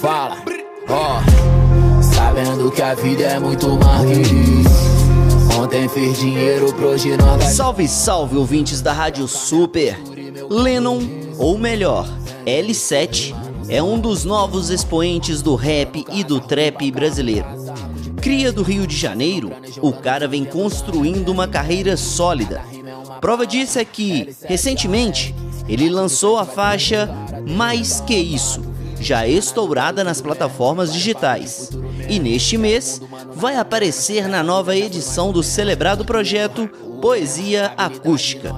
Fala, ó. Oh, sabendo que a vida é muito mais que isso. Ontem fiz dinheiro pro hoje Salve, salve, ouvintes da Rádio Super. Lennon, ou melhor, L7, é um dos novos expoentes do rap e do trap brasileiro. Cria do Rio de Janeiro, o cara vem construindo uma carreira sólida. Prova disso é que, recentemente, ele lançou a faixa Mais Que Isso, já estourada nas plataformas digitais. E neste mês vai aparecer na nova edição do celebrado projeto Poesia Acústica.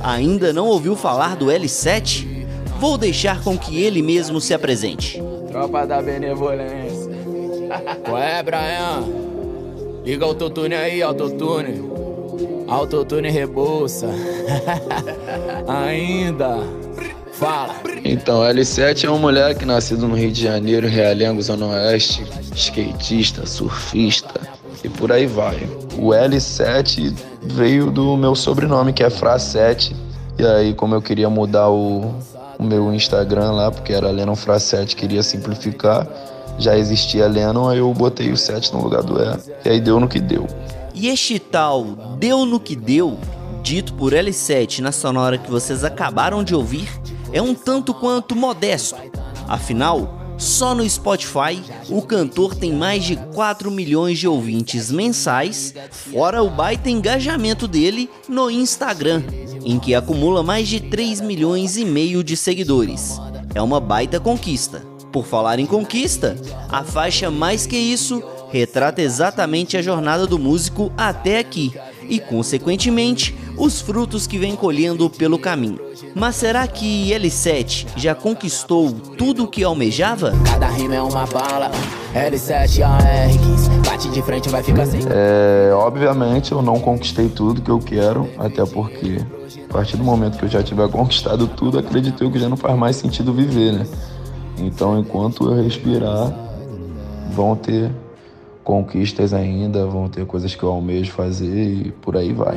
Ainda não ouviu falar do L7? Vou deixar com que ele mesmo se apresente. Tropa da benevolência. Ué, Brian? Liga o autotune aí, autotune. Autotune rebolsa. Ainda. Fala. Então, L7 é um moleque nascido no Rio de Janeiro, Realengo, Zona Oeste, skatista, surfista e por aí vai. O L7 veio do meu sobrenome, que é Fra7. E aí, como eu queria mudar o, o meu Instagram lá, porque era Lennon Fra7, queria simplificar, já existia Lennon, aí eu botei o 7 no lugar do E. E aí deu no que deu. E este tal deu no que deu, dito por L7 na sonora que vocês acabaram de ouvir, é um tanto quanto modesto. Afinal, só no Spotify o cantor tem mais de 4 milhões de ouvintes mensais, fora o baita engajamento dele no Instagram, em que acumula mais de 3 milhões e meio de seguidores. É uma baita conquista. Por falar em conquista, a faixa Mais Que Isso retrata exatamente a jornada do músico até aqui e, consequentemente, os frutos que vem colhendo pelo caminho. Mas será que L7 já conquistou tudo o que almejava? Cada rima é uma bala, L7 AR15, bate de frente vai ficar sem. É, obviamente eu não conquistei tudo que eu quero, até porque a partir do momento que eu já tiver conquistado tudo, acredito eu que já não faz mais sentido viver, né? Então, enquanto eu respirar, vão ter conquistas ainda, vão ter coisas que eu almejo fazer e por aí vai.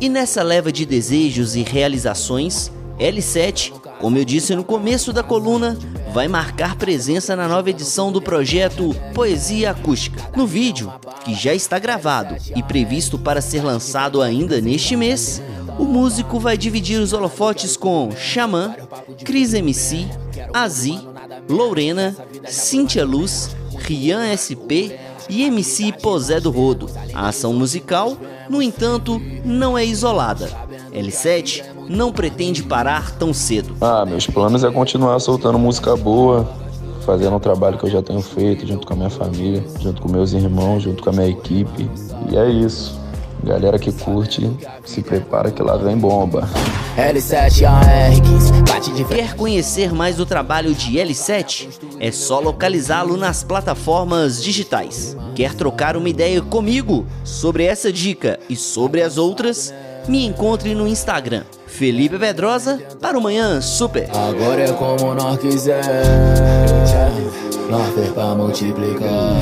E nessa leva de desejos e realizações, L7, como eu disse no começo da coluna, vai marcar presença na nova edição do projeto Poesia Acústica. No vídeo, que já está gravado e previsto para ser lançado ainda neste mês, o músico vai dividir os holofotes com Xamã, Cris MC, Azi, Lorena, Cintia Luz, Rian SP e MC Posé do Rodo. A ação musical, no entanto, não é isolada. L7 não pretende parar tão cedo. Ah, meus planos é continuar soltando música boa, fazendo o trabalho que eu já tenho feito junto com a minha família, junto com meus irmãos, junto com a minha equipe. E é isso. Galera que curte, se prepara que lá vem bomba. L7 AR15, bate de Quer conhecer mais do trabalho de L7? É só localizá-lo nas plataformas digitais. Quer trocar uma ideia comigo sobre essa dica e sobre as outras? Me encontre no Instagram, Felipe Pedrosa, para o Manhã Super. Agora é como nós quiser, nós pra multiplicar.